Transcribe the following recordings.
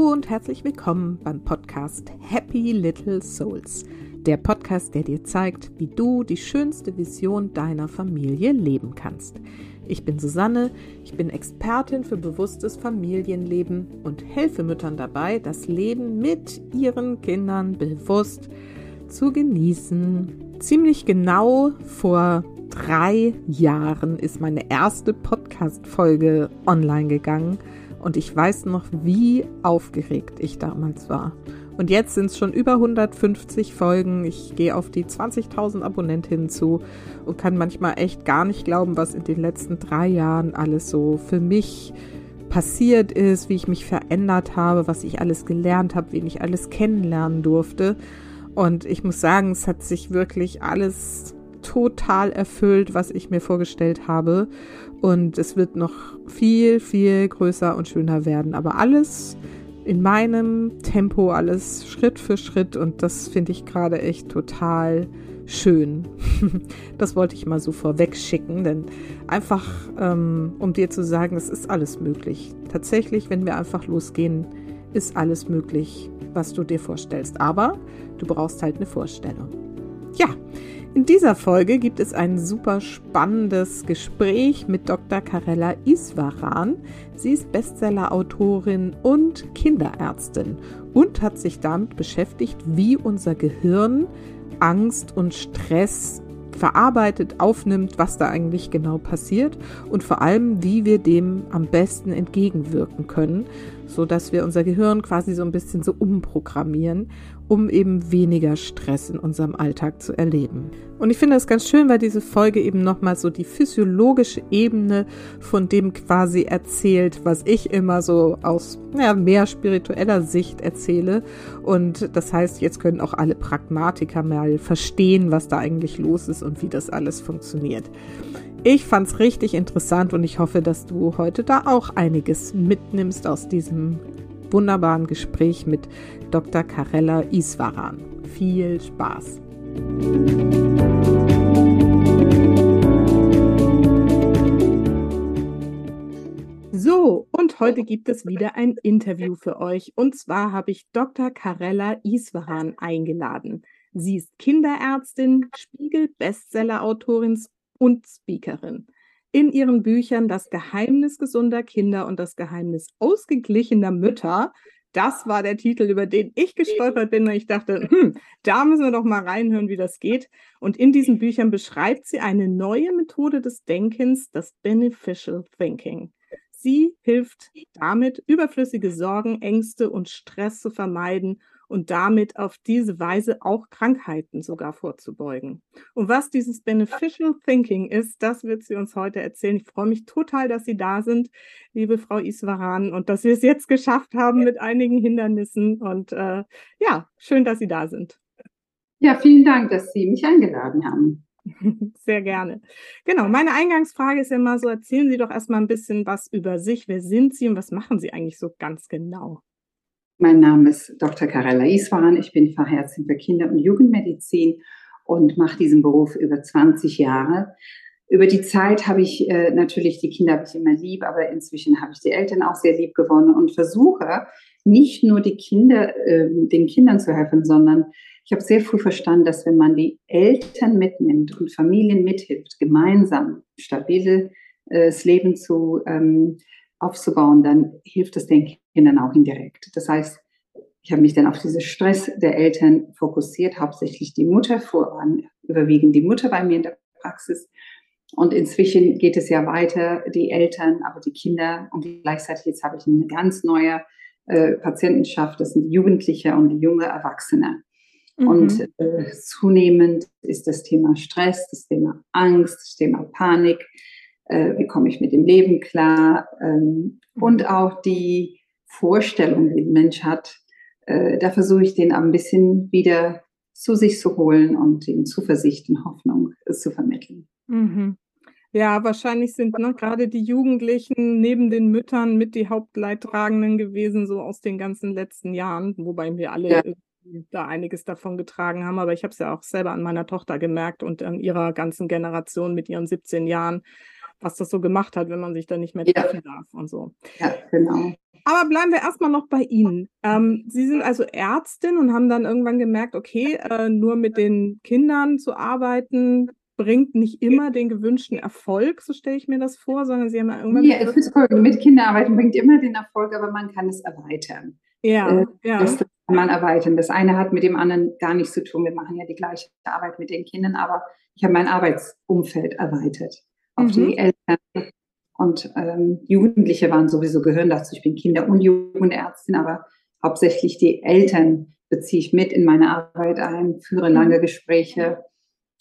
Hallo und herzlich willkommen beim Podcast Happy Little Souls. Der Podcast, der dir zeigt, wie du die schönste Vision deiner Familie leben kannst. Ich bin Susanne, ich bin Expertin für bewusstes Familienleben und helfe Müttern dabei, das Leben mit ihren Kindern bewusst zu genießen. Ziemlich genau vor drei Jahren ist meine erste Podcast-Folge online gegangen und ich weiß noch, wie aufgeregt ich damals war. Und jetzt sind es schon über 150 Folgen. Ich gehe auf die 20.000 Abonnentinnen zu und kann manchmal echt gar nicht glauben, was in den letzten drei Jahren alles so für mich passiert ist, wie ich mich verändert habe, was ich alles gelernt habe, wen ich alles kennenlernen durfte. Und ich muss sagen, es hat sich wirklich alles total erfüllt, was ich mir vorgestellt habe. Und es wird noch viel, viel größer und schöner werden. Aber alles in meinem Tempo, alles Schritt für Schritt. Und das finde ich gerade echt total schön. das wollte ich mal so vorweg schicken, denn einfach, ähm, um dir zu sagen, es ist alles möglich. Tatsächlich, wenn wir einfach losgehen, ist alles möglich, was du dir vorstellst. Aber du brauchst halt eine Vorstellung. Ja, in dieser Folge gibt es ein super spannendes Gespräch mit Dr. Karella Iswaran. Sie ist Bestseller-Autorin und Kinderärztin und hat sich damit beschäftigt, wie unser Gehirn Angst und Stress verarbeitet, aufnimmt, was da eigentlich genau passiert und vor allem, wie wir dem am besten entgegenwirken können, so dass wir unser Gehirn quasi so ein bisschen so umprogrammieren um eben weniger Stress in unserem Alltag zu erleben. Und ich finde das ganz schön, weil diese Folge eben nochmal so die physiologische Ebene von dem quasi erzählt, was ich immer so aus ja, mehr spiritueller Sicht erzähle. Und das heißt, jetzt können auch alle Pragmatiker mal verstehen, was da eigentlich los ist und wie das alles funktioniert. Ich fand es richtig interessant und ich hoffe, dass du heute da auch einiges mitnimmst aus diesem wunderbaren Gespräch mit Dr. Karella Iswaran. Viel Spaß! So, und heute gibt es wieder ein Interview für euch. Und zwar habe ich Dr. Karella Iswaran eingeladen. Sie ist Kinderärztin, Spiegel-Bestseller-Autorin und Speakerin in ihren Büchern Das Geheimnis gesunder Kinder und das Geheimnis ausgeglichener Mütter. Das war der Titel, über den ich gestolpert bin und ich dachte, hm, da müssen wir doch mal reinhören, wie das geht. Und in diesen Büchern beschreibt sie eine neue Methode des Denkens, das Beneficial Thinking. Sie hilft damit, überflüssige Sorgen, Ängste und Stress zu vermeiden und damit auf diese Weise auch Krankheiten sogar vorzubeugen. Und was dieses Beneficial Thinking ist, das wird sie uns heute erzählen. Ich freue mich total, dass Sie da sind, liebe Frau Iswaran, und dass wir es jetzt geschafft haben mit einigen Hindernissen. Und äh, ja, schön, dass Sie da sind. Ja, vielen Dank, dass Sie mich eingeladen haben. Sehr gerne. Genau, meine Eingangsfrage ist ja immer so, erzählen Sie doch erstmal ein bisschen was über sich. Wer sind Sie und was machen Sie eigentlich so ganz genau? Mein Name ist Dr. Karella Iswaran. Ich bin Fachärztin für Kinder- und Jugendmedizin und mache diesen Beruf über 20 Jahre. Über die Zeit habe ich äh, natürlich die Kinder habe ich immer lieb, aber inzwischen habe ich die Eltern auch sehr lieb gewonnen und versuche nicht nur die Kinder, äh, den Kindern zu helfen, sondern ich habe sehr früh verstanden, dass wenn man die Eltern mitnimmt und Familien mithilft, gemeinsam stabiles äh, Leben zu ähm, aufzubauen, dann hilft es den Kindern auch indirekt. Das heißt, ich habe mich dann auf diesen Stress der Eltern fokussiert, hauptsächlich die Mutter voran, überwiegend die Mutter bei mir in der Praxis. Und inzwischen geht es ja weiter, die Eltern, aber die Kinder und gleichzeitig jetzt habe ich eine ganz neue äh, Patientenschaft, das sind Jugendliche und junge Erwachsene. Mhm. Und äh, zunehmend ist das Thema Stress, das Thema Angst, das Thema Panik, äh, wie komme ich mit dem Leben klar ähm, und mhm. auch die Vorstellung, die ein Mensch hat, äh, da versuche ich den ein bisschen wieder zu sich zu holen und ihm Zuversicht und Hoffnung äh, zu vermitteln. Mhm. Ja, wahrscheinlich sind ne, gerade die Jugendlichen neben den Müttern mit die Hauptleidtragenden gewesen, so aus den ganzen letzten Jahren, wobei wir alle ja. da einiges davon getragen haben. Aber ich habe es ja auch selber an meiner Tochter gemerkt und an ihrer ganzen Generation mit ihren 17 Jahren, was das so gemacht hat, wenn man sich da nicht mehr treffen ja. darf und so. Ja, genau. Aber bleiben wir erstmal noch bei Ihnen. Ähm, Sie sind also Ärztin und haben dann irgendwann gemerkt, okay, äh, nur mit den Kindern zu arbeiten, bringt nicht immer den gewünschten Erfolg, so stelle ich mir das vor, sondern Sie haben ja irgendwann. Ja, mit Kindern arbeiten bringt immer den Erfolg, aber man kann es erweitern. Ja, äh, ja. Das kann man erweitern. Das eine hat mit dem anderen gar nichts zu tun. Wir machen ja die gleiche Arbeit mit den Kindern, aber ich habe mein Arbeitsumfeld erweitert auf mhm. die Eltern. Und ähm, Jugendliche waren sowieso gehören dazu. Ich bin Kinder- und Jugendärztin, aber hauptsächlich die Eltern beziehe ich mit in meine Arbeit ein, führe lange mhm. Gespräche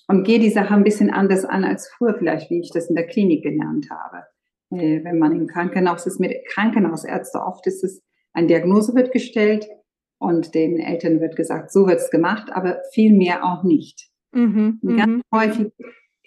und gehe die Sache ein bisschen anders an als früher vielleicht, wie ich das in der Klinik gelernt habe. Äh, wenn man im Krankenhaus ist mit Krankenhausärzte, oft ist es, eine Diagnose wird gestellt und den Eltern wird gesagt, so wird es gemacht, aber viel mehr auch nicht. Mhm, ganz mhm. häufig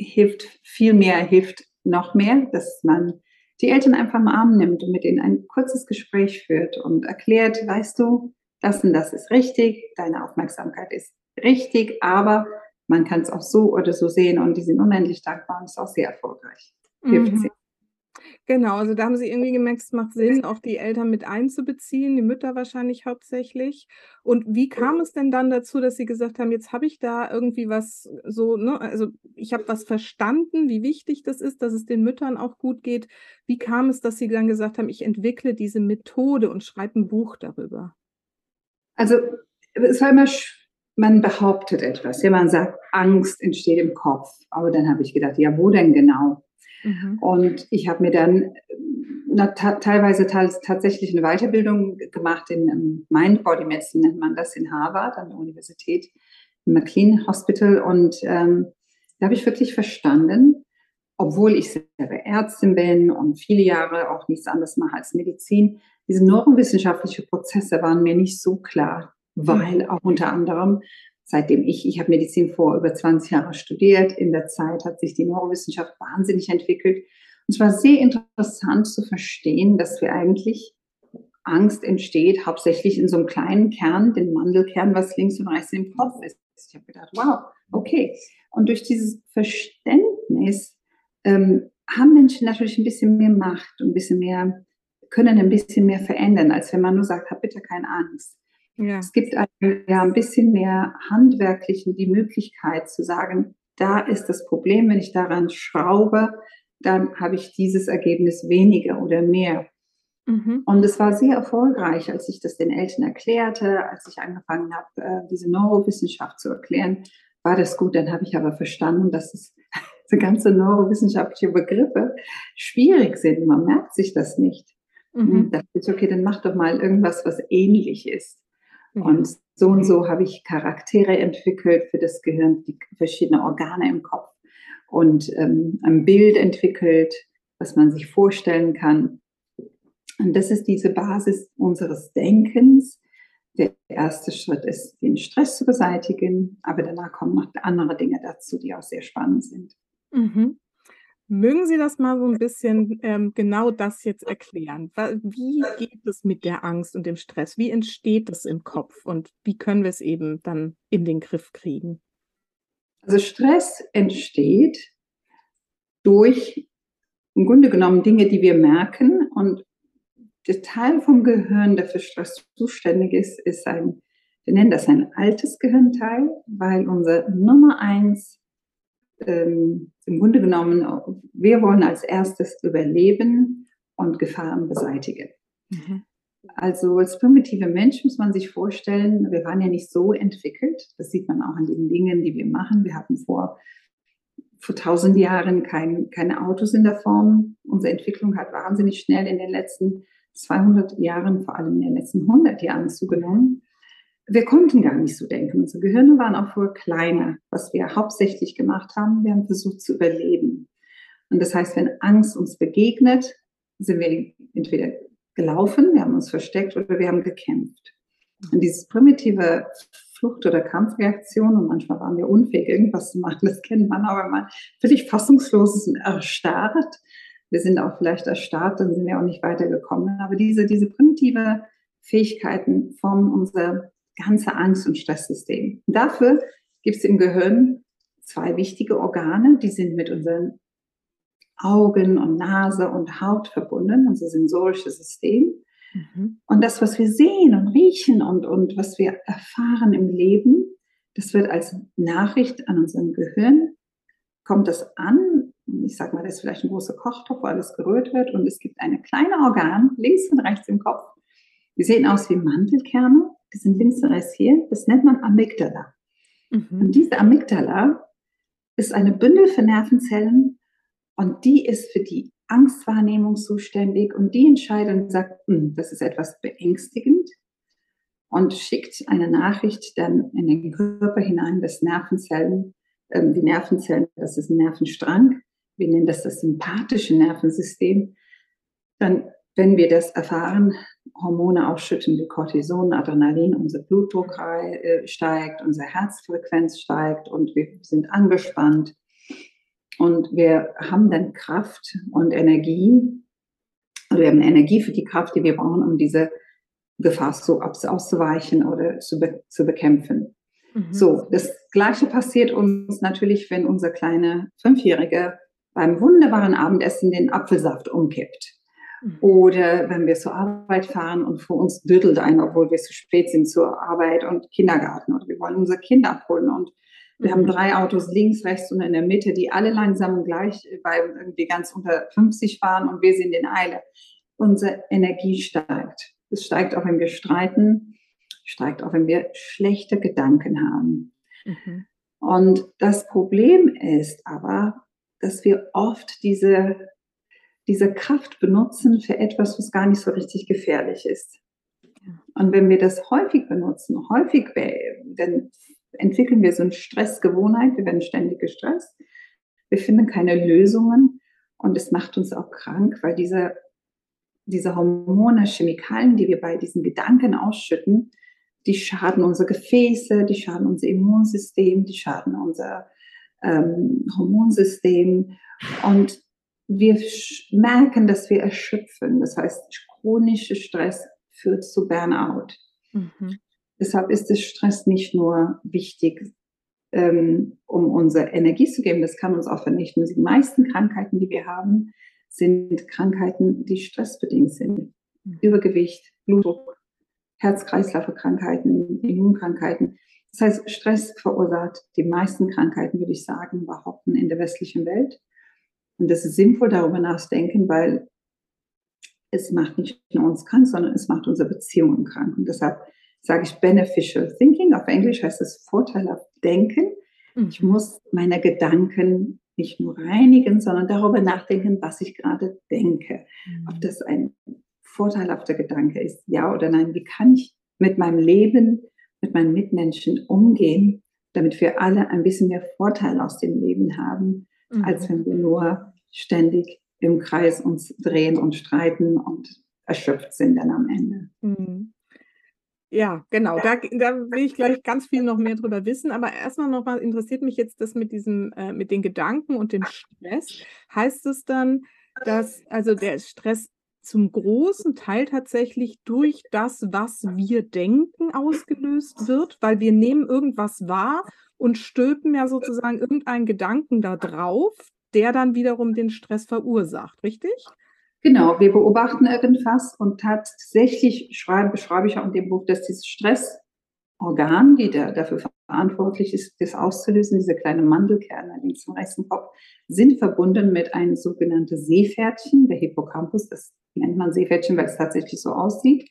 hilft viel mehr, hilft noch mehr, dass man die Eltern einfach im Arm nimmt und mit ihnen ein kurzes Gespräch führt und erklärt, weißt du, das und das ist richtig, deine Aufmerksamkeit ist richtig, aber man kann es auch so oder so sehen und die sind unendlich dankbar und ist auch sehr erfolgreich. Hilft mhm. sehr. Genau, also da haben Sie irgendwie gemerkt, es macht Sinn, auch die Eltern mit einzubeziehen, die Mütter wahrscheinlich hauptsächlich. Und wie kam es denn dann dazu, dass Sie gesagt haben, jetzt habe ich da irgendwie was so, ne, also ich habe was verstanden, wie wichtig das ist, dass es den Müttern auch gut geht. Wie kam es, dass Sie dann gesagt haben, ich entwickle diese Methode und schreibe ein Buch darüber? Also es war immer, man behauptet etwas. Ja, man sagt, Angst entsteht im Kopf. Aber dann habe ich gedacht, ja, wo denn genau? Mhm. Und ich habe mir dann na, teilweise tatsächlich eine Weiterbildung gemacht in um, Mind Body Medicine, nennt man das in Harvard an der Universität, im McLean Hospital. Und ähm, da habe ich wirklich verstanden, obwohl ich selber Ärztin bin und viele Jahre auch nichts anderes mache als Medizin, diese neurowissenschaftlichen Prozesse waren mir nicht so klar, weil auch unter anderem seitdem ich, ich habe Medizin vor über 20 Jahren studiert, in der Zeit hat sich die Neurowissenschaft wahnsinnig entwickelt. Und es war sehr interessant zu verstehen, dass wir eigentlich Angst entsteht, hauptsächlich in so einem kleinen Kern, den Mandelkern, was links und rechts im Kopf ist. Ich habe gedacht, wow, okay. Und durch dieses Verständnis ähm, haben Menschen natürlich ein bisschen mehr Macht und ein bisschen mehr, können ein bisschen mehr verändern, als wenn man nur sagt, hab bitte keine Angst. Ja. Es gibt einem ja ein bisschen mehr handwerklichen die Möglichkeit zu sagen, da ist das Problem, wenn ich daran schraube, dann habe ich dieses Ergebnis weniger oder mehr. Mhm. Und es war sehr erfolgreich, als ich das den Eltern erklärte, als ich angefangen habe, äh, diese Neurowissenschaft zu erklären, war das gut. Dann habe ich aber verstanden, dass es diese ganze neurowissenschaftliche Begriffe schwierig sind. Man merkt sich das nicht. Mhm. Und dachte ich, okay, dann mach doch mal irgendwas, was ähnlich ist. Mhm. Und so und so habe ich Charaktere entwickelt für das Gehirn, die verschiedenen Organe im Kopf und ähm, ein Bild entwickelt, was man sich vorstellen kann. Und das ist diese Basis unseres Denkens. Der erste Schritt ist, den Stress zu beseitigen, aber danach kommen noch andere Dinge dazu, die auch sehr spannend sind. Mhm. Mögen Sie das mal so ein bisschen ähm, genau das jetzt erklären? Wie geht es mit der Angst und dem Stress? Wie entsteht das im Kopf und wie können wir es eben dann in den Griff kriegen? Also Stress entsteht durch im Grunde genommen Dinge, die wir merken und der Teil vom Gehirn, der für Stress zuständig ist, ist ein, wir nennen das ein altes Gehirnteil, weil unser Nummer eins ähm, im Grunde genommen, wir wollen als erstes überleben und Gefahren beseitigen. Mhm. Also als primitive Mensch muss man sich vorstellen, wir waren ja nicht so entwickelt. Das sieht man auch an den Dingen, die wir machen. Wir hatten vor, vor tausend Jahren kein, keine Autos in der Form. Unsere Entwicklung hat wahnsinnig schnell in den letzten 200 Jahren, vor allem in den letzten 100 Jahren zugenommen wir konnten gar nicht so denken. Unsere Gehirne waren auch vorher kleiner. Was wir hauptsächlich gemacht haben, wir haben versucht zu überleben. Und das heißt, wenn Angst uns begegnet, sind wir entweder gelaufen, wir haben uns versteckt oder wir haben gekämpft. Und dieses primitive Flucht- oder Kampfreaktion, und manchmal waren wir unfähig, irgendwas zu machen, das kennt man, aber man völlig fassungslos ist erstarrt. Wir sind auch vielleicht erstarrt, dann sind wir auch nicht weitergekommen. Aber diese, diese primitive Fähigkeiten formen unser ganze Angst- und Stresssystem. Und dafür gibt es im Gehirn zwei wichtige Organe, die sind mit unseren Augen und Nase und Haut verbunden, unser sensorisches System. Mhm. Und das, was wir sehen und riechen und, und was wir erfahren im Leben, das wird als Nachricht an unserem Gehirn, kommt das an. Ich sage mal, das ist vielleicht ein großer Kochtopf, wo alles gerührt wird und es gibt eine kleine Organ links und rechts im Kopf. Die sehen aus wie Mandelkerne, die sind links und rechts hier. Das nennt man Amygdala. Mhm. Und diese Amygdala ist eine Bündel für Nervenzellen und die ist für die Angstwahrnehmung zuständig und die entscheidet und sagt, hm, das ist etwas beängstigend und schickt eine Nachricht dann in den Körper hinein, das Nervenzellen, ähm, die Nervenzellen, das ist ein Nervenstrang, wir nennen das das sympathische Nervensystem. Dann, wenn wir das erfahren, Hormone ausschütten wie Cortison, Adrenalin, unser Blutdruck äh, steigt, unsere Herzfrequenz steigt und wir sind angespannt und wir haben dann Kraft und Energie, wir haben Energie für die Kraft, die wir brauchen, um diese Gefahr so auszuweichen oder zu, be zu bekämpfen. Mhm. So, das Gleiche passiert uns natürlich, wenn unser kleiner Fünfjähriger beim wunderbaren Abendessen den Apfelsaft umkippt. Mhm. Oder wenn wir zur Arbeit fahren und vor uns düttelt einer, obwohl wir zu spät sind zur Arbeit und Kindergarten. Oder wir wollen unser Kind abholen und wir haben mhm. drei Autos links, rechts und in der Mitte, die alle langsam gleich bei irgendwie ganz unter 50 fahren und wir sind in Eile. Unsere Energie steigt. Es steigt auch, wenn wir streiten, steigt auch, wenn wir schlechte Gedanken haben. Mhm. Und das Problem ist aber, dass wir oft diese, diese Kraft benutzen für etwas, was gar nicht so richtig gefährlich ist. Und wenn wir das häufig benutzen, häufig, dann entwickeln wir so eine Stressgewohnheit, wir werden ständig gestresst, wir finden keine Lösungen und es macht uns auch krank, weil diese, diese Hormone, Chemikalien, die wir bei diesen Gedanken ausschütten, die schaden unsere Gefäße, die schaden unser Immunsystem, die schaden unser ähm, Hormonsystem und wir merken, dass wir erschöpfen. Das heißt, chronischer Stress führt zu Burnout. Mhm. Deshalb ist der Stress nicht nur wichtig, ähm, um unsere Energie zu geben, das kann uns auch vernichten. Die meisten Krankheiten, die wir haben, sind Krankheiten, die stressbedingt sind. Mhm. Übergewicht, Blutdruck, Herz-Kreislauf-Krankheiten, Immunkrankheiten. Das heißt, Stress verursacht die meisten Krankheiten, würde ich sagen, behaupten in der westlichen Welt. Und das ist sinnvoll, darüber nachzudenken, weil es macht nicht nur uns krank, sondern es macht unsere Beziehungen krank. Und deshalb sage ich beneficial thinking. Auf Englisch heißt es vorteilhaft denken. Mhm. Ich muss meine Gedanken nicht nur reinigen, sondern darüber nachdenken, was ich gerade denke. Mhm. Ob das ein vorteilhafter Gedanke ist, ja oder nein. Wie kann ich mit meinem Leben, mit meinen Mitmenschen umgehen, damit wir alle ein bisschen mehr Vorteil aus dem Leben haben, mhm. als wenn wir nur ständig im Kreis uns drehen und streiten und erschöpft sind dann am Ende. Mhm. Ja, genau. Da, da will ich gleich ganz viel noch mehr drüber wissen. Aber erstmal noch mal interessiert mich jetzt das mit diesem, äh, mit den Gedanken und dem Stress. Heißt es dann, dass also der Stress zum großen Teil tatsächlich durch das, was wir denken, ausgelöst wird, weil wir nehmen irgendwas wahr und stülpen ja sozusagen irgendeinen Gedanken da drauf, der dann wiederum den Stress verursacht, richtig? Genau, wir beobachten irgendwas und tatsächlich schreibe, beschreibe ich auch in dem Buch, dass dieses Stressorgan, die da, dafür verantwortlich ist, das auszulösen, diese kleinen Mandelkerne links im rechten Kopf, sind verbunden mit einem sogenannten Seepferdchen, der Hippocampus, das nennt man Seepferdchen, weil es tatsächlich so aussieht.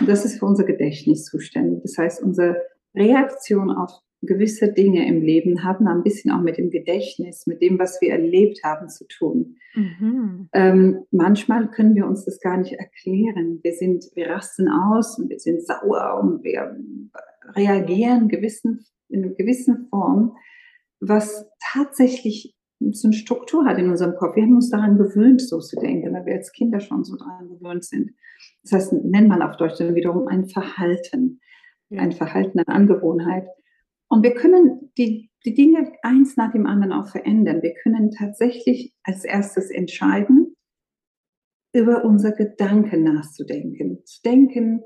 Und das ist für unser Gedächtnis zuständig. Das heißt, unsere Reaktion auf gewisse Dinge im Leben haben ein bisschen auch mit dem Gedächtnis, mit dem, was wir erlebt haben, zu tun. Mhm. Ähm, manchmal können wir uns das gar nicht erklären. Wir sind, wir rasten aus und wir sind sauer und wir reagieren gewissen, in einer gewissen Form, was tatsächlich so eine Struktur hat in unserem Kopf. Wir haben uns daran gewöhnt, so zu denken, weil wir als Kinder schon so daran gewöhnt sind. Das heißt, nennt man auf Deutsch dann wiederum ein Verhalten, ein Verhalten, eine Angewohnheit. Und wir können die, die Dinge eins nach dem anderen auch verändern. Wir können tatsächlich als erstes entscheiden, über unser Gedanken nachzudenken. Zu denken,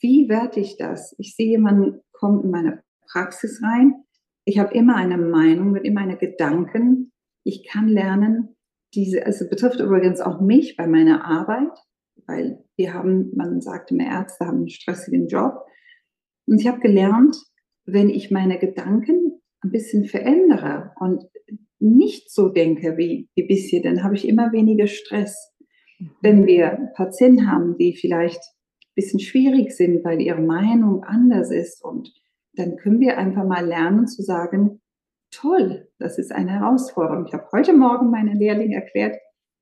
wie werte ich das? Ich sehe jemanden kommt in meine Praxis rein. Ich habe immer eine Meinung, immer eine Gedanken. Ich kann lernen, diese, also betrifft übrigens auch mich bei meiner Arbeit, weil wir haben, man sagt immer, Ärzte haben einen stressigen Job. Und ich habe gelernt, wenn ich meine Gedanken ein bisschen verändere und nicht so denke wie, wie bisher, dann habe ich immer weniger Stress. Mhm. Wenn wir Patienten haben, die vielleicht ein bisschen schwierig sind, weil ihre Meinung anders ist und dann können wir einfach mal lernen zu sagen, toll, das ist eine Herausforderung. Ich habe heute Morgen meinen Lehrling erklärt,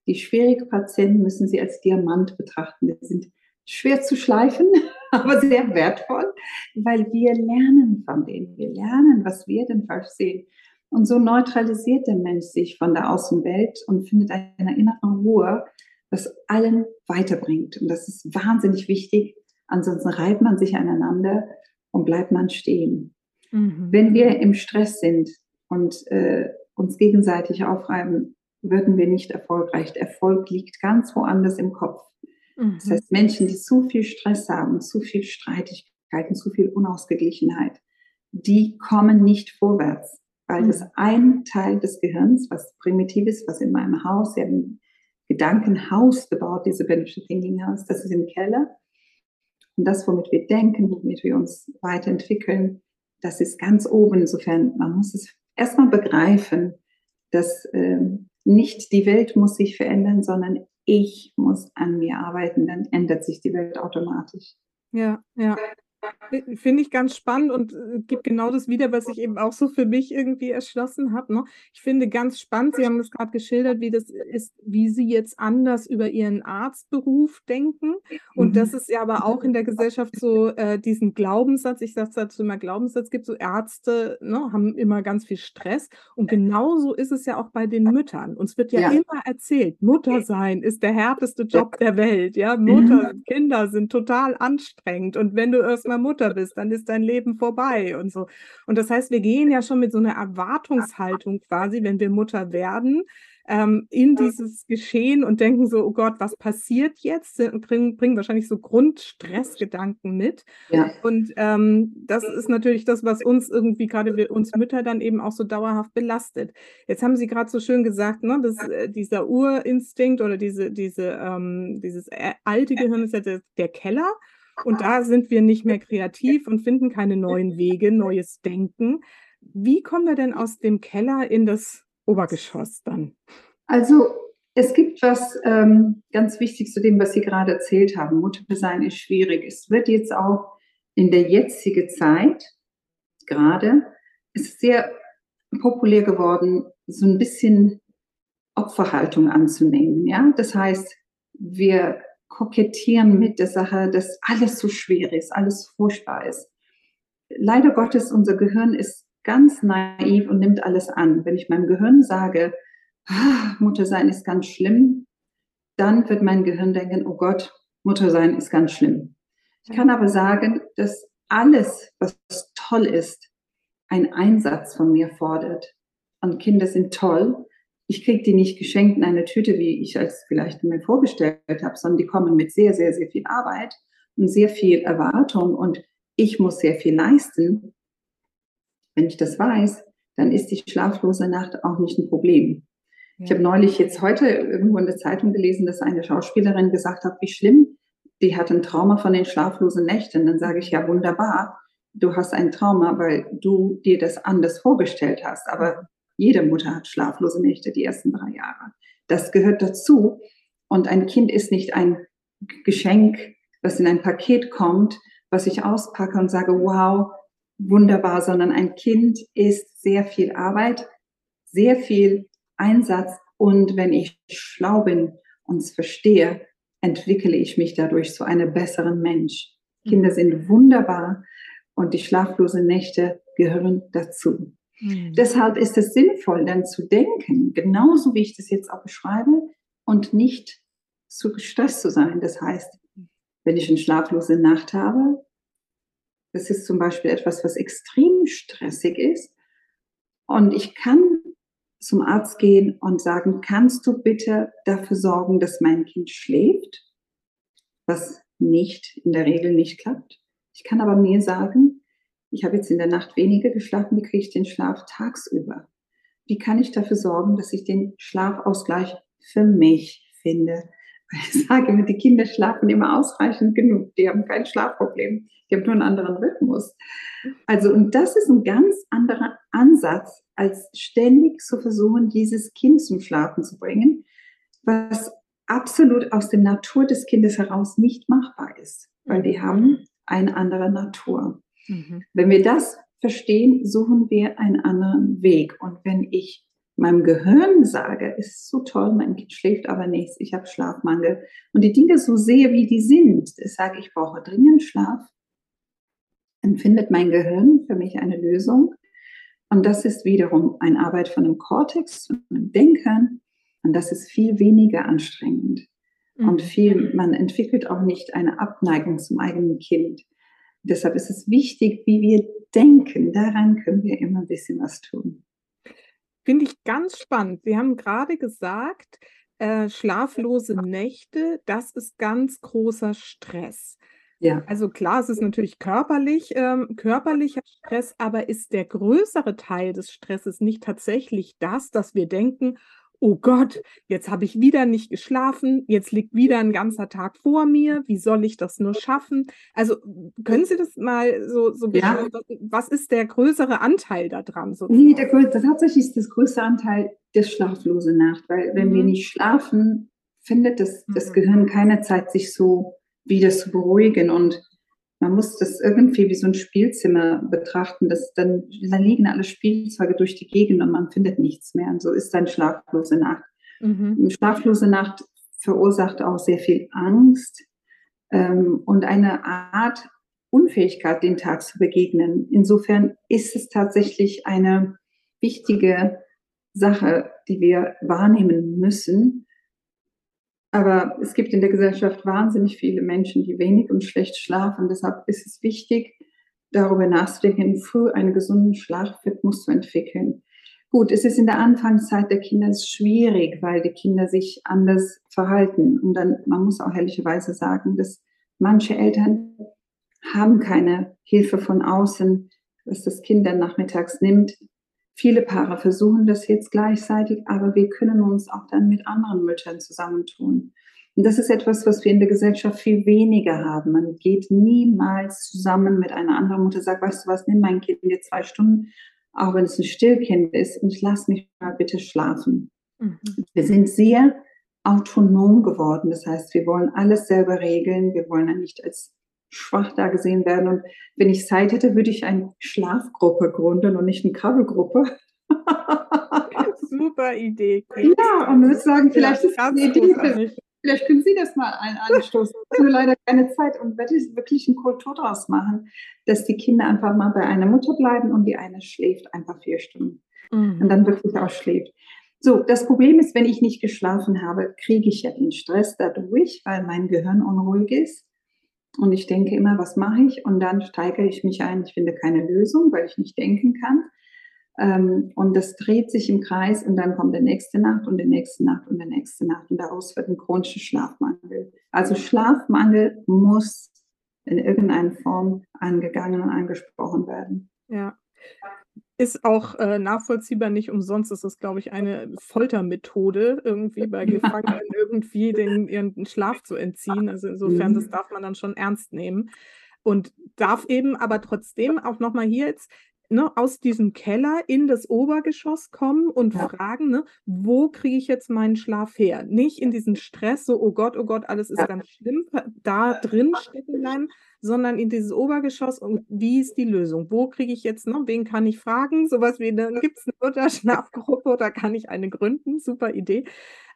die schwierigen Patienten müssen Sie als Diamant betrachten. Die sind schwer zu schleifen, aber sehr wertvoll, weil wir lernen von denen. Wir lernen, was wir denn falsch sehen. Und so neutralisiert der Mensch sich von der Außenwelt und findet eine innere Ruhe, was allen weiterbringt. Und das ist wahnsinnig wichtig. Ansonsten reibt man sich aneinander und bleibt man stehen. Mhm. Wenn wir im Stress sind und äh, uns gegenseitig aufreiben, würden wir nicht erfolgreich. Der Erfolg liegt ganz woanders im Kopf. Mhm. Das heißt, Menschen, die zu viel Stress haben, zu viel Streitigkeiten, zu viel Unausgeglichenheit, die kommen nicht vorwärts, weil mhm. das ein Teil des Gehirns, was primitiv ist, was in meinem Haus, ja ein Gedankenhaus gebaut, diese Benefit Thinking House, das ist im Keller. Und das, womit wir denken, womit wir uns weiterentwickeln, das ist ganz oben. Insofern, man muss es erstmal begreifen, dass äh, nicht die Welt muss sich verändern, sondern ich muss an mir arbeiten, dann ändert sich die Welt automatisch. Ja, ja. Finde ich ganz spannend und äh, gibt genau das wieder, was ich eben auch so für mich irgendwie erschlossen habe. Ne? Ich finde ganz spannend, Sie haben das gerade geschildert, wie das ist, wie Sie jetzt anders über Ihren Arztberuf denken. Und mhm. dass es ja aber auch in der Gesellschaft so äh, diesen Glaubenssatz, ich sage dazu immer Glaubenssatz, gibt so Ärzte ne, haben immer ganz viel Stress. Und genauso ist es ja auch bei den Müttern. Uns wird ja, ja. immer erzählt, Mutter sein ist der härteste Job der Welt. Ja, Mutter. Kinder sind total anstrengend. Und wenn du erstmal mal Mutter bist, dann ist dein Leben vorbei und so. Und das heißt, wir gehen ja schon mit so einer Erwartungshaltung quasi, wenn wir Mutter werden, ähm, in dieses Geschehen und denken so, oh Gott, was passiert jetzt? Bringen, bringen wahrscheinlich so Grundstressgedanken mit. Ja. Und ähm, das ist natürlich das, was uns irgendwie gerade uns Mütter dann eben auch so dauerhaft belastet. Jetzt haben Sie gerade so schön gesagt, ne, dass äh, dieser Urinstinkt oder diese, diese, ähm, dieses äh, alte Gehirn ist ja der, der Keller. Und da sind wir nicht mehr kreativ und finden keine neuen Wege, neues Denken. Wie kommen wir denn aus dem Keller in das Obergeschoss dann? Also es gibt was ähm, ganz wichtig zu dem, was Sie gerade erzählt haben. Mutter sein ist schwierig. Es wird jetzt auch in der jetzigen Zeit gerade, ist sehr populär geworden, so ein bisschen Opferhaltung anzunehmen. Ja, das heißt, wir kokettieren mit der Sache, dass alles so schwer ist, alles furchtbar ist. Leider Gottes, unser Gehirn ist ganz naiv und nimmt alles an. Wenn ich meinem Gehirn sage, ah, Mutter sein ist ganz schlimm, dann wird mein Gehirn denken, oh Gott, Mutter sein ist ganz schlimm. Ich kann aber sagen, dass alles, was toll ist, einen Einsatz von mir fordert. Und Kinder sind toll, ich kriege die nicht geschenkt in eine Tüte, wie ich es vielleicht mir vorgestellt habe, sondern die kommen mit sehr, sehr, sehr viel Arbeit und sehr viel Erwartung und ich muss sehr viel leisten. Wenn ich das weiß, dann ist die schlaflose Nacht auch nicht ein Problem. Ja. Ich habe neulich jetzt heute irgendwo in der Zeitung gelesen, dass eine Schauspielerin gesagt hat, wie schlimm, die hat ein Trauma von den schlaflosen Nächten. Dann sage ich, ja, wunderbar, du hast ein Trauma, weil du dir das anders vorgestellt hast. Aber jede Mutter hat schlaflose Nächte die ersten drei Jahre. Das gehört dazu. Und ein Kind ist nicht ein Geschenk, was in ein Paket kommt, was ich auspacke und sage, wow, wunderbar, sondern ein Kind ist sehr viel Arbeit, sehr viel Einsatz. Und wenn ich schlau bin und es verstehe, entwickle ich mich dadurch zu einem besseren Mensch. Kinder mhm. sind wunderbar und die schlaflosen Nächte gehören dazu. Mhm. Deshalb ist es sinnvoll, dann zu denken, genauso wie ich das jetzt auch beschreibe, und nicht zu gestresst zu sein. Das heißt, wenn ich eine schlaflose Nacht habe, das ist zum Beispiel etwas, was extrem stressig ist, und ich kann zum Arzt gehen und sagen, kannst du bitte dafür sorgen, dass mein Kind schläft, was nicht in der Regel nicht klappt. Ich kann aber mir sagen, ich habe jetzt in der Nacht weniger geschlafen, wie kriege ich den Schlaf tagsüber? Wie kann ich dafür sorgen, dass ich den Schlafausgleich für mich finde. Ich sage immer, die Kinder schlafen immer ausreichend genug. Die haben kein Schlafproblem. Die haben nur einen anderen Rhythmus. Also, und das ist ein ganz anderer Ansatz, als ständig zu versuchen, dieses Kind zum Schlafen zu bringen, was absolut aus der Natur des Kindes heraus nicht machbar ist, weil die haben eine andere Natur. Mhm. Wenn wir das verstehen, suchen wir einen anderen Weg. Und wenn ich meinem Gehirn sage, ist so toll, mein Kind schläft aber nichts, ich habe Schlafmangel und die Dinge so sehe, wie die sind, ich sage, ich brauche dringend Schlaf, empfindet mein Gehirn für mich eine Lösung. Und das ist wiederum eine Arbeit von dem Kortex, von dem Denken. Und das ist viel weniger anstrengend. Mhm. Und viel, man entwickelt auch nicht eine Abneigung zum eigenen Kind. Deshalb ist es wichtig, wie wir denken. Daran können wir immer ein bisschen was tun. Finde ich ganz spannend. Sie haben gerade gesagt, äh, schlaflose Nächte, das ist ganz großer Stress. Ja. Also klar, es ist natürlich körperlich, ähm, körperlicher Stress, aber ist der größere Teil des Stresses nicht tatsächlich das, dass wir denken, oh Gott, jetzt habe ich wieder nicht geschlafen, jetzt liegt wieder ein ganzer Tag vor mir, wie soll ich das nur schaffen? Also können Sie das mal so, so ja. was ist der größere Anteil daran? Sozusagen? Nee, der größte, tatsächlich ist das größte Anteil der schlaflose Nacht, weil wenn mhm. wir nicht schlafen, findet das, das mhm. Gehirn keine Zeit, sich so wieder zu beruhigen und man muss das irgendwie wie so ein Spielzimmer betrachten. Das, dann, dann liegen alle Spielzeuge durch die Gegend und man findet nichts mehr. Und so ist dann schlaflose Nacht. Mhm. Schlaflose Nacht verursacht auch sehr viel Angst ähm, und eine Art Unfähigkeit, den Tag zu begegnen. Insofern ist es tatsächlich eine wichtige Sache, die wir wahrnehmen müssen, aber es gibt in der Gesellschaft wahnsinnig viele Menschen, die wenig und schlecht schlafen. Deshalb ist es wichtig, darüber nachzudenken, früh einen gesunden Schlafrhythmus zu entwickeln. Gut, es ist in der Anfangszeit der Kinder schwierig, weil die Kinder sich anders verhalten. Und dann, man muss auch ehrlicherweise sagen, dass manche Eltern haben keine Hilfe von außen, was das Kind dann nachmittags nimmt. Viele Paare versuchen das jetzt gleichzeitig, aber wir können uns auch dann mit anderen Müttern zusammentun. Und das ist etwas, was wir in der Gesellschaft viel weniger haben. Man geht niemals zusammen mit einer anderen Mutter, sagt, weißt du was, nimm mein Kind jetzt zwei Stunden, auch wenn es ein Stillkind ist, und lass mich mal bitte schlafen. Mhm. Wir sind sehr autonom geworden. Das heißt, wir wollen alles selber regeln. Wir wollen ja nicht als schwach da gesehen werden. Und wenn ich Zeit hätte, würde ich eine Schlafgruppe gründen und nicht eine Krabbelgruppe. Super Idee. Ja, und würde sagen, vielleicht ja, ist eine Idee. Vielleicht können Sie das mal ein anstoßen. Ich habe leider keine Zeit und werde wirklich eine Kultur daraus machen, dass die Kinder einfach mal bei einer Mutter bleiben und die eine schläft einfach vier Stunden mhm. und dann wirklich auch schläft. So, das Problem ist, wenn ich nicht geschlafen habe, kriege ich ja den Stress dadurch, weil mein Gehirn unruhig ist. Und ich denke immer, was mache ich? Und dann steigere ich mich ein. Ich finde keine Lösung, weil ich nicht denken kann. Ähm, und das dreht sich im Kreis und dann kommt der nächste Nacht und der nächste Nacht und der nächste Nacht. Und daraus wird ein chronischer Schlafmangel. Also Schlafmangel muss in irgendeiner Form angegangen und angesprochen werden. Ja ist auch äh, nachvollziehbar, nicht umsonst ist es, glaube ich, eine Foltermethode, irgendwie bei Gefangenen irgendwie den, ihren Schlaf zu entziehen. Also insofern, das mhm. darf man dann schon ernst nehmen. Und darf eben aber trotzdem auch nochmal hier jetzt ne, aus diesem Keller in das Obergeschoss kommen und ja. fragen, ne, wo kriege ich jetzt meinen Schlaf her? Nicht in diesen Stress, so, oh Gott, oh Gott, alles ist ja. ganz schlimm, da drin stecken bleiben, sondern in dieses Obergeschoss und wie ist die Lösung? Wo kriege ich jetzt, ne, wen kann ich fragen? Sowas wie, gibt es eine Mutterschlafgruppe oder kann ich eine gründen? Super Idee.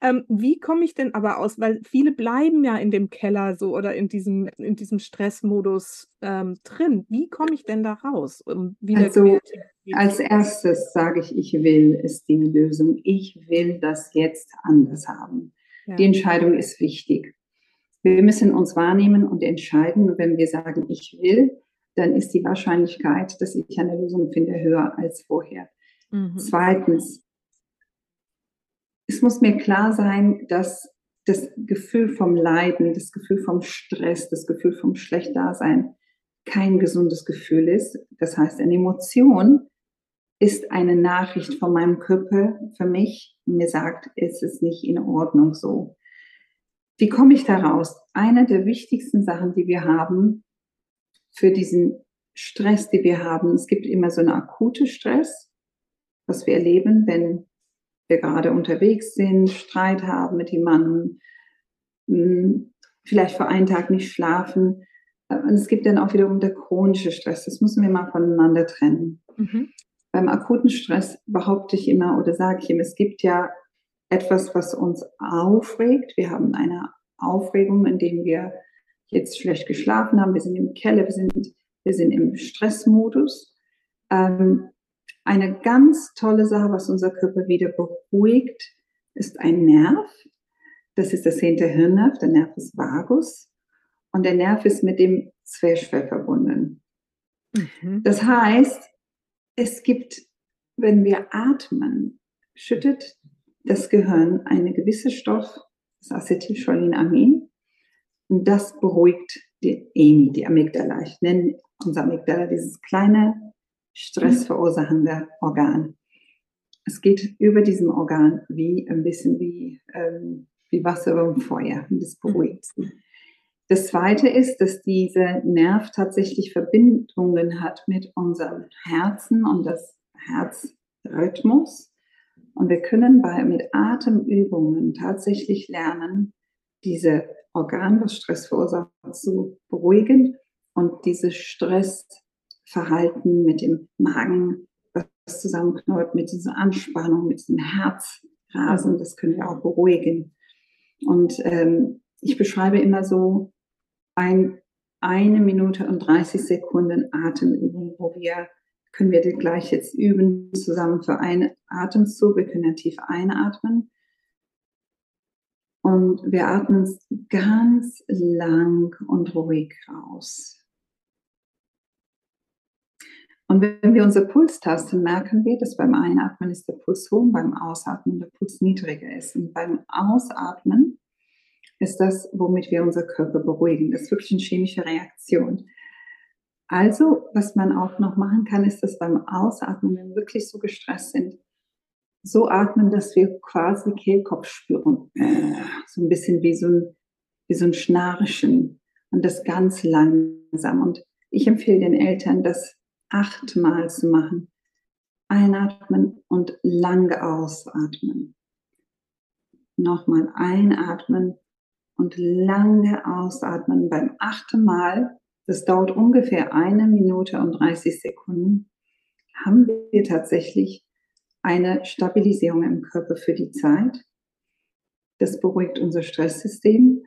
Ähm, wie komme ich denn aber aus? Weil viele bleiben ja in dem Keller so oder in diesem, in diesem Stressmodus ähm, drin. Wie komme ich denn da raus? Um also, als erstes sage ich, ich will, ist die Lösung. Ich will das jetzt anders haben. Ja. Die Entscheidung ist wichtig. Wir müssen uns wahrnehmen und entscheiden. Und wenn wir sagen, ich will, dann ist die Wahrscheinlichkeit, dass ich eine Lösung finde, höher als vorher. Mhm. Zweitens, es muss mir klar sein, dass das Gefühl vom Leiden, das Gefühl vom Stress, das Gefühl vom Schlechtdasein kein gesundes Gefühl ist. Das heißt, eine Emotion ist eine Nachricht von meinem Körper für mich, mir sagt, es ist nicht in Ordnung so. Wie komme ich da raus? Eine der wichtigsten Sachen, die wir haben für diesen Stress, die wir haben, es gibt immer so einen akuten Stress, was wir erleben, wenn wir gerade unterwegs sind, Streit haben mit jemandem, hm, vielleicht vor einem Tag nicht schlafen. Und es gibt dann auch wiederum der chronische Stress. Das müssen wir mal voneinander trennen. Mhm. Beim akuten Stress behaupte ich immer oder sage ich immer, es gibt ja etwas, was uns aufregt. Wir haben eine Aufregung, indem wir jetzt schlecht geschlafen haben. Wir sind im Keller, wir sind, wir sind im Stressmodus. Ähm, eine ganz tolle Sache, was unser Körper wieder beruhigt, ist ein Nerv. Das ist der zehnte Hirnnerv, der Nerv ist Vagus. Und der Nerv ist mit dem Zwerchfell verbunden. Mhm. Das heißt, es gibt, wenn wir atmen, schüttet das Gehirn eine gewisse Stoff, das Acetylcholinamin, und das beruhigt die EMI, die Amygdala. Ich nenne unser Amygdala dieses kleine, stressverursachende Organ. Es geht über diesem Organ wie ein bisschen wie, ähm, wie Wasser über dem Feuer und das beruhigt sie. Das zweite ist, dass dieser Nerv tatsächlich Verbindungen hat mit unserem Herzen und das Herzrhythmus. Und wir können bei, mit Atemübungen tatsächlich lernen, diese Organ, was Stress verursacht, zu beruhigen und dieses Stressverhalten mit dem Magen, was zusammenknallt, mit dieser Anspannung, mit diesem Herzrasen, das können wir auch beruhigen. Und ähm, ich beschreibe immer so, ein, eine Minute und 30 Sekunden Atemübung, wo wir, können wir gleich jetzt üben, zusammen für einen Atemzug. Wir können ja tief einatmen. Und wir atmen ganz lang und ruhig raus. Und wenn wir unser Puls tasten, merken wir, dass beim Einatmen ist der Puls hoch, beim Ausatmen der Puls niedriger ist. Und beim Ausatmen ist das, womit wir unser Körper beruhigen. Das ist wirklich eine chemische Reaktion. Also, was man auch noch machen kann, ist, dass beim Ausatmen, wenn wir wirklich so gestresst sind, so atmen, dass wir quasi Kehlkopf spüren. So ein bisschen wie so ein, wie so ein Schnarchen und das ganz langsam. Und ich empfehle den Eltern, das achtmal zu machen. Einatmen und lang ausatmen. Nochmal einatmen und lange ausatmen. Beim achten Mal, das dauert ungefähr eine Minute und 30 Sekunden, haben wir tatsächlich eine Stabilisierung im Körper für die Zeit. Das beruhigt unser Stresssystem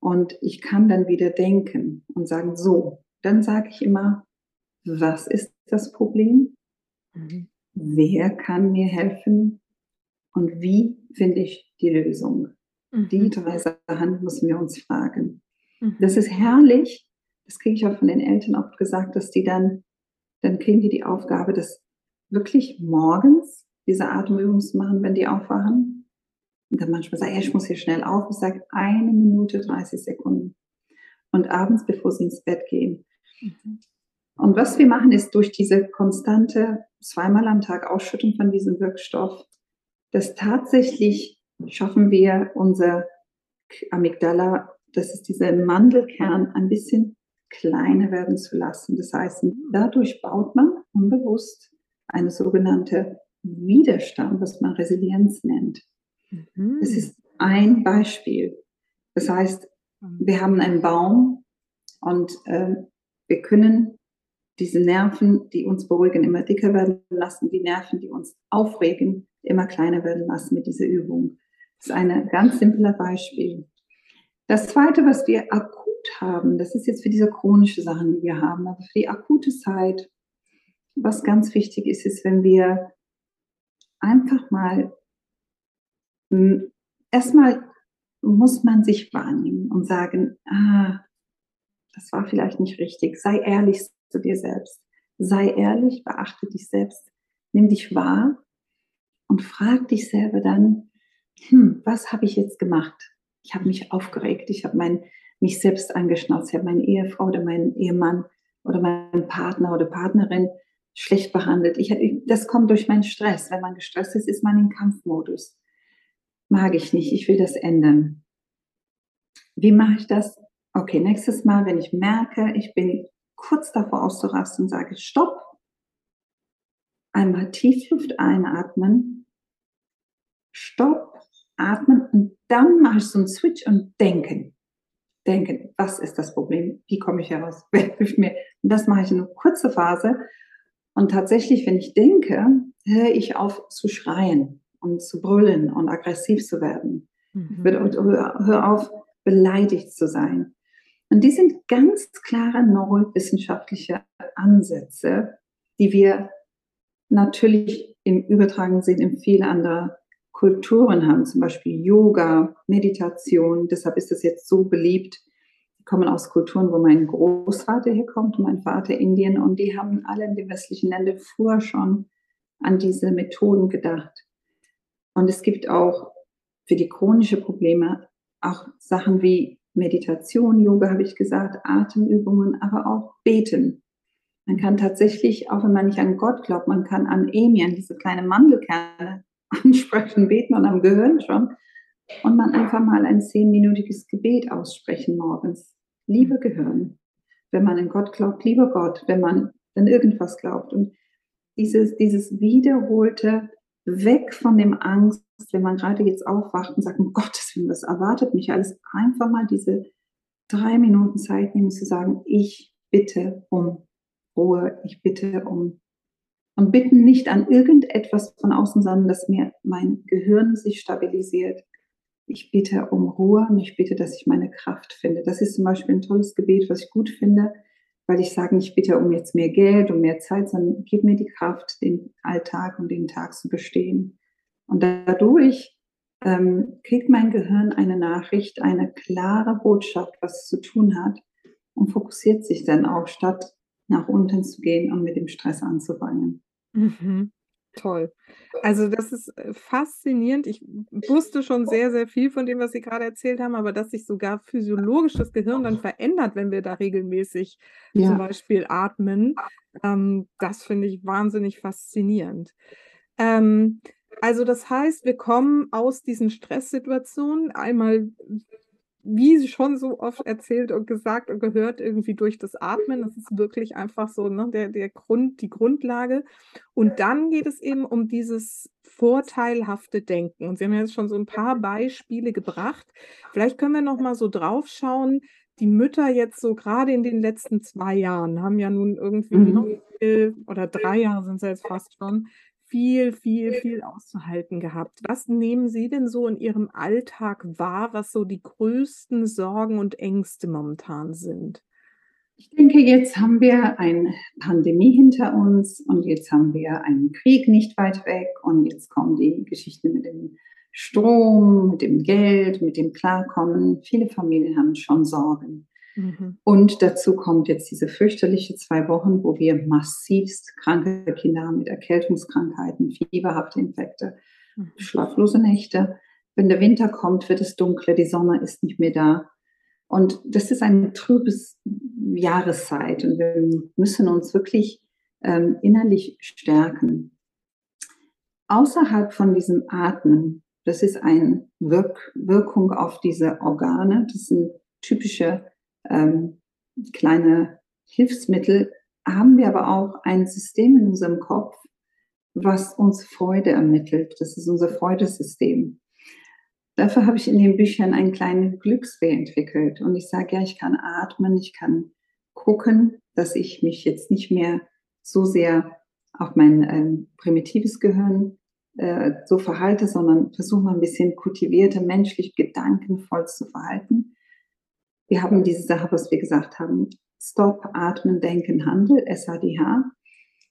und ich kann dann wieder denken und sagen, so, dann sage ich immer, was ist das Problem? Mhm. Wer kann mir helfen? Und wie finde ich die Lösung? Die mhm. drei Sachen müssen wir uns fragen. Mhm. Das ist herrlich. Das kriege ich auch von den Eltern oft gesagt, dass die dann, dann kriegen die die Aufgabe, das wirklich morgens diese Atemübungen zu machen, wenn die aufwachen. Und dann manchmal sagen, ich muss hier schnell auf. Ich sage eine Minute 30 Sekunden. Und abends, bevor sie ins Bett gehen. Mhm. Und was wir machen, ist durch diese konstante zweimal am Tag Ausschüttung von diesem Wirkstoff, dass tatsächlich schaffen wir unser Amygdala, das ist dieser Mandelkern, ein bisschen kleiner werden zu lassen. Das heißt, dadurch baut man unbewusst eine sogenannte Widerstand, was man Resilienz nennt. Mhm. Das ist ein Beispiel. Das heißt, wir haben einen Baum und äh, wir können diese Nerven, die uns beruhigen, immer dicker werden lassen, die Nerven, die uns aufregen, immer kleiner werden lassen mit dieser Übung. Das ist ein ganz simples Beispiel. Das zweite, was wir akut haben, das ist jetzt für diese chronische Sachen, die wir haben, aber für die akute Zeit, was ganz wichtig ist, ist, wenn wir einfach mal, hm, erstmal muss man sich wahrnehmen und sagen, ah, das war vielleicht nicht richtig. Sei ehrlich zu dir selbst. Sei ehrlich, beachte dich selbst, nimm dich wahr und frag dich selber dann, hm, was habe ich jetzt gemacht? Ich habe mich aufgeregt, ich habe mich selbst angeschnauzt, ich habe meine Ehefrau oder meinen Ehemann oder meinen Partner oder Partnerin schlecht behandelt. Ich, das kommt durch meinen Stress. Wenn man gestresst ist, ist man im Kampfmodus. Mag ich nicht. Ich will das ändern. Wie mache ich das? Okay, nächstes Mal, wenn ich merke, ich bin kurz davor auszurasten, sage ich Stopp. Einmal Tiefluft einatmen. Stopp, atmen und dann mache ich so einen Switch und denken. Denken, was ist das Problem? Wie komme ich heraus? Wer hilft mir? Und das mache ich in einer kurzen Phase. Und tatsächlich, wenn ich denke, höre ich auf zu schreien und zu brüllen und aggressiv zu werden. Mhm. Hör auf, beleidigt zu sein. Und die sind ganz klare neurowissenschaftliche Ansätze, die wir natürlich im übertragenen Sinn in viele andere Kulturen haben, zum Beispiel Yoga, Meditation. Deshalb ist es jetzt so beliebt. Die kommen aus Kulturen, wo mein Großvater herkommt mein Vater Indien. Und die haben alle in den westlichen Ländern vorher schon an diese Methoden gedacht. Und es gibt auch für die chronischen Probleme auch Sachen wie Meditation, Yoga, habe ich gesagt, Atemübungen, aber auch Beten. Man kann tatsächlich, auch wenn man nicht an Gott glaubt, man kann an Emi, an diese kleine Mandelkerne ansprechen, beten und am Gehirn schon. Und man einfach mal ein zehnminütiges Gebet aussprechen morgens. Liebe Gehirn, wenn man an Gott glaubt, lieber Gott, wenn man an irgendwas glaubt. Und dieses, dieses wiederholte Weg von dem Angst, wenn man gerade jetzt aufwacht und sagt, um Gottes Willen, was erwartet mich alles? Einfach mal diese drei Minuten Zeit nehmen zu sagen, ich bitte um Ruhe, ich bitte um und bitten nicht an irgendetwas von außen, sondern dass mir mein Gehirn sich stabilisiert. Ich bitte um Ruhe und ich bitte, dass ich meine Kraft finde. Das ist zum Beispiel ein tolles Gebet, was ich gut finde, weil ich sage nicht bitte um jetzt mehr Geld, um mehr Zeit, sondern gib mir die Kraft, den Alltag und den Tag zu bestehen. Und dadurch ähm, kriegt mein Gehirn eine Nachricht, eine klare Botschaft, was es zu tun hat und fokussiert sich dann auch, statt nach unten zu gehen und mit dem Stress anzufangen. Mhm. Toll. Also das ist äh, faszinierend. Ich wusste schon sehr, sehr viel von dem, was Sie gerade erzählt haben, aber dass sich sogar physiologisch das Gehirn dann verändert, wenn wir da regelmäßig ja. zum Beispiel atmen, ähm, das finde ich wahnsinnig faszinierend. Ähm, also das heißt, wir kommen aus diesen Stresssituationen einmal wie schon so oft erzählt und gesagt und gehört, irgendwie durch das Atmen. Das ist wirklich einfach so ne, der, der Grund, die Grundlage. Und dann geht es eben um dieses vorteilhafte Denken. Und Sie haben jetzt schon so ein paar Beispiele gebracht. Vielleicht können wir noch mal so drauf schauen. Die Mütter jetzt so gerade in den letzten zwei Jahren haben ja nun irgendwie mhm. noch viel, oder drei Jahre sind es jetzt fast schon, viel, viel, viel auszuhalten gehabt. Was nehmen Sie denn so in Ihrem Alltag wahr, was so die größten Sorgen und Ängste momentan sind? Ich denke, jetzt haben wir eine Pandemie hinter uns und jetzt haben wir einen Krieg nicht weit weg und jetzt kommen die Geschichten mit dem Strom, mit dem Geld, mit dem Klarkommen. Viele Familien haben schon Sorgen. Mhm. Und dazu kommt jetzt diese fürchterliche zwei Wochen, wo wir massivst kranke Kinder haben mit Erkältungskrankheiten, fieberhafte Infekte, mhm. schlaflose Nächte. Wenn der Winter kommt, wird es dunkler, die Sonne ist nicht mehr da. Und das ist eine trübes Jahreszeit und wir müssen uns wirklich ähm, innerlich stärken. Außerhalb von diesem Atmen, das ist eine Wirk Wirkung auf diese Organe, das sind typische ähm, kleine Hilfsmittel, haben wir aber auch ein System in unserem Kopf, was uns Freude ermittelt. Das ist unser Freudesystem. Dafür habe ich in den Büchern einen kleinen Glücksweh entwickelt. Und ich sage ja, ich kann atmen, ich kann gucken, dass ich mich jetzt nicht mehr so sehr auf mein ähm, primitives Gehirn äh, so verhalte, sondern versuche mal ein bisschen kultivierte, menschlich, gedankenvoll zu verhalten. Wir haben diese Sache, was wir gesagt haben, Stop, Atmen, Denken, Handel, SADH.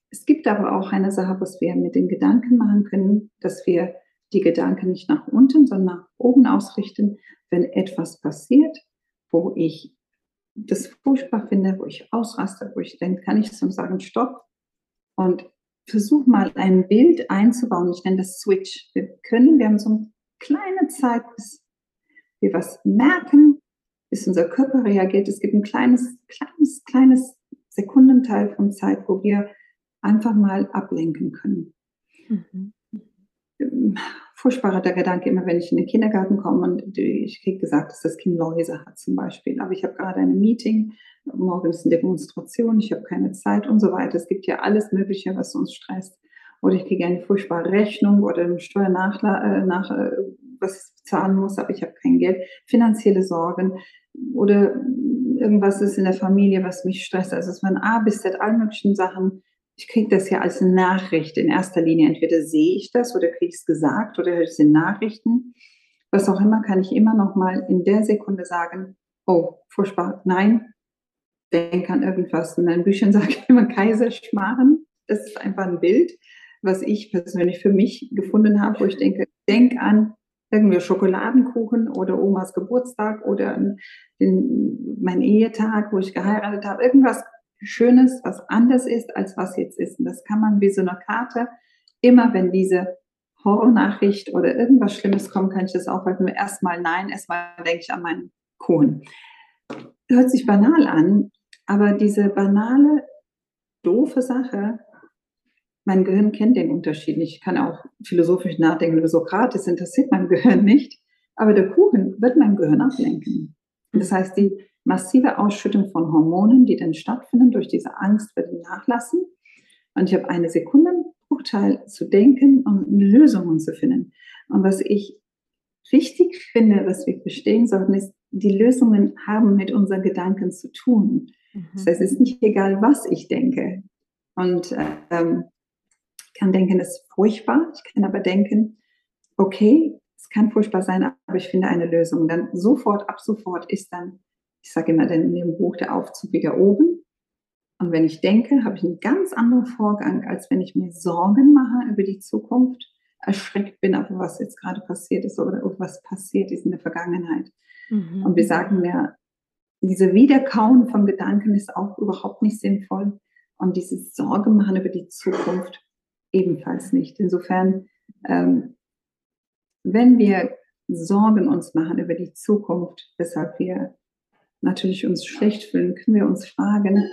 Es gibt aber auch eine Sache, was wir mit den Gedanken machen können, dass wir die Gedanken nicht nach unten, sondern nach oben ausrichten, wenn etwas passiert, wo ich das furchtbar finde, wo ich ausraste, wo ich denke, kann ich zum sagen, stopp und versuche mal ein Bild einzubauen. Ich nenne das Switch. Wir können, wir haben so eine kleine Zeit, bis wir was merken, bis unser Körper reagiert. Es gibt ein kleines, kleines, kleines Sekundenteil von Zeit, wo wir einfach mal ablenken können. Mhm. Ähm, furchtbarer der Gedanke immer, wenn ich in den Kindergarten komme und ich kriege gesagt, dass das Kind Läuse hat zum Beispiel. Aber ich habe gerade ein Meeting, morgen ist eine Demonstration, ich habe keine Zeit und so weiter. Es gibt ja alles Mögliche, was uns stresst. Oder ich kriege eine furchtbare Rechnung oder eine Steuernachla äh, äh, was ich zahlen muss, aber ich habe kein Geld. Finanzielle Sorgen oder irgendwas ist in der Familie, was mich stresst. Also es waren A bis Z all möglichen Sachen, ich kriege das ja als Nachricht in erster Linie. Entweder sehe ich das oder kriege ich es gesagt oder höre es in Nachrichten. Was auch immer, kann ich immer noch mal in der Sekunde sagen, oh, furchtbar, nein, denk an irgendwas. In meinen Büchern sage ich immer Kaiserschmarren. Das ist einfach ein Bild, was ich persönlich für mich gefunden habe, wo ich denke, denk an irgendwie Schokoladenkuchen oder Omas Geburtstag oder den, mein Ehetag, wo ich geheiratet habe. Irgendwas Schönes, was anders ist, als was jetzt ist. Und das kann man wie so eine Karte, immer wenn diese Horrornachricht oder irgendwas Schlimmes kommt, kann ich das aufhalten. Erstmal nein, erstmal denke ich an meinen Kuchen. Hört sich banal an, aber diese banale, doofe Sache, mein Gehirn kennt den Unterschied nicht. Ich kann auch philosophisch nachdenken über Sokrates, interessiert mein Gehirn nicht. Aber der Kuchen wird mein Gehirn ablenken. Das heißt, die massive Ausschüttung von Hormonen, die dann stattfinden durch diese Angst, wird nachlassen. Und ich habe eine Sekunde Bruchteil zu denken und Lösungen zu finden. Und was ich wichtig finde, was wir verstehen sollten, ist, die Lösungen haben mit unseren Gedanken zu tun. Mhm. Das heißt, es ist nicht egal, was ich denke. Und ähm, kann denken, es ist furchtbar. Ich kann aber denken, okay, es kann furchtbar sein, aber ich finde eine Lösung. Dann sofort, ab sofort ist dann ich sage immer dann in dem Buch der Aufzug wieder oben. Und wenn ich denke, habe ich einen ganz anderen Vorgang, als wenn ich mir Sorgen mache über die Zukunft, erschreckt bin, auf was jetzt gerade passiert ist oder was passiert ist in der Vergangenheit. Mhm. Und wir sagen ja, diese Wiederkauen von Gedanken ist auch überhaupt nicht sinnvoll. Und dieses Sorge machen über die Zukunft ebenfalls nicht. Insofern, ähm, wenn wir Sorgen uns machen über die Zukunft, weshalb wir natürlich uns schlecht fühlen, können wir uns fragen,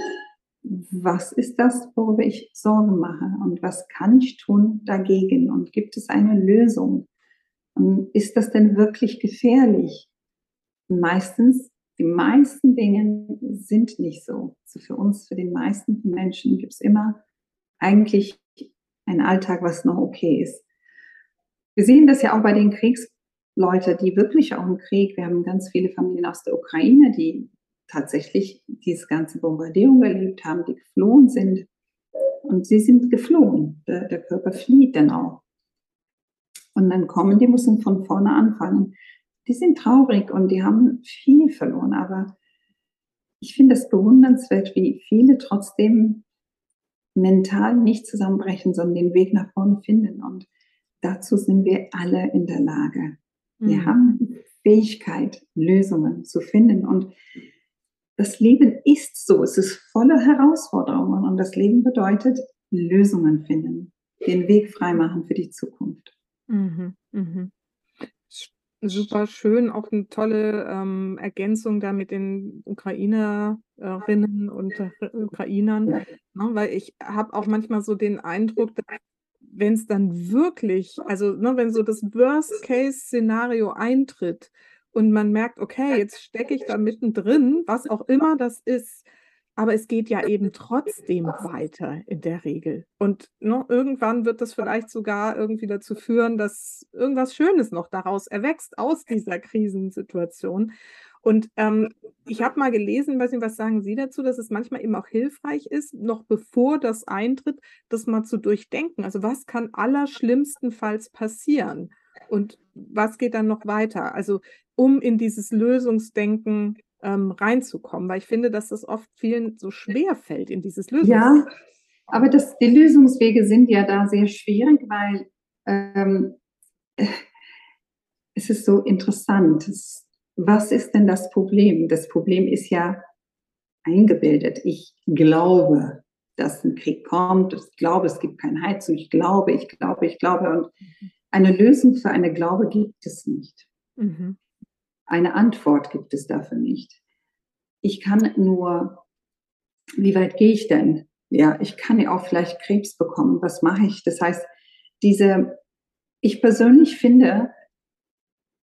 was ist das, worüber ich Sorgen mache und was kann ich tun dagegen und gibt es eine Lösung? Und ist das denn wirklich gefährlich? meistens, die meisten Dinge sind nicht so. Also für uns, für den meisten Menschen gibt es immer eigentlich einen Alltag, was noch okay ist. Wir sehen das ja auch bei den Kriegs Leute, die wirklich auch im Krieg, wir haben ganz viele Familien aus der Ukraine, die tatsächlich diese ganze Bombardierung erlebt haben, die geflohen sind. Und sie sind geflohen. Der, der Körper flieht dann auch. Und dann kommen die, müssen von vorne anfangen. Die sind traurig und die haben viel verloren. Aber ich finde es bewundernswert, wie viele trotzdem mental nicht zusammenbrechen, sondern den Weg nach vorne finden. Und dazu sind wir alle in der Lage. Wir mhm. haben die Fähigkeit, Lösungen zu finden. Und das Leben ist so. Es ist voller Herausforderungen. Und das Leben bedeutet Lösungen finden, den Weg freimachen für die Zukunft. Mhm. Mhm. Super schön, auch eine tolle ähm, Ergänzung da mit den Ukrainerinnen und Ukrainern, ne? weil ich habe auch manchmal so den Eindruck, dass wenn es dann wirklich, also ne, wenn so das Worst-Case-Szenario eintritt und man merkt, okay, jetzt stecke ich da mittendrin, was auch immer das ist, aber es geht ja eben trotzdem weiter in der Regel. Und ne, irgendwann wird das vielleicht sogar irgendwie dazu führen, dass irgendwas Schönes noch daraus erwächst aus dieser Krisensituation. Und ähm, ich habe mal gelesen, weiß nicht, was sagen Sie dazu, dass es manchmal eben auch hilfreich ist, noch bevor das eintritt, das mal zu durchdenken. Also was kann allerschlimmstenfalls passieren? Und was geht dann noch weiter? Also um in dieses Lösungsdenken ähm, reinzukommen, weil ich finde, dass das oft vielen so schwer fällt, in dieses Lösungsdenken. Ja, aber das, die Lösungswege sind ja da sehr schwierig, weil ähm, es ist so interessant. Es, was ist denn das Problem? Das Problem ist ja eingebildet. Ich glaube, dass ein Krieg kommt. Ich glaube, es gibt keine Heizung. Ich glaube, ich glaube, ich glaube. Und eine Lösung für eine Glaube gibt es nicht. Mhm. Eine Antwort gibt es dafür nicht. Ich kann nur, wie weit gehe ich denn? ja, ich kann ja auch vielleicht Krebs bekommen. Was mache ich? Das heißt, diese, ich persönlich finde,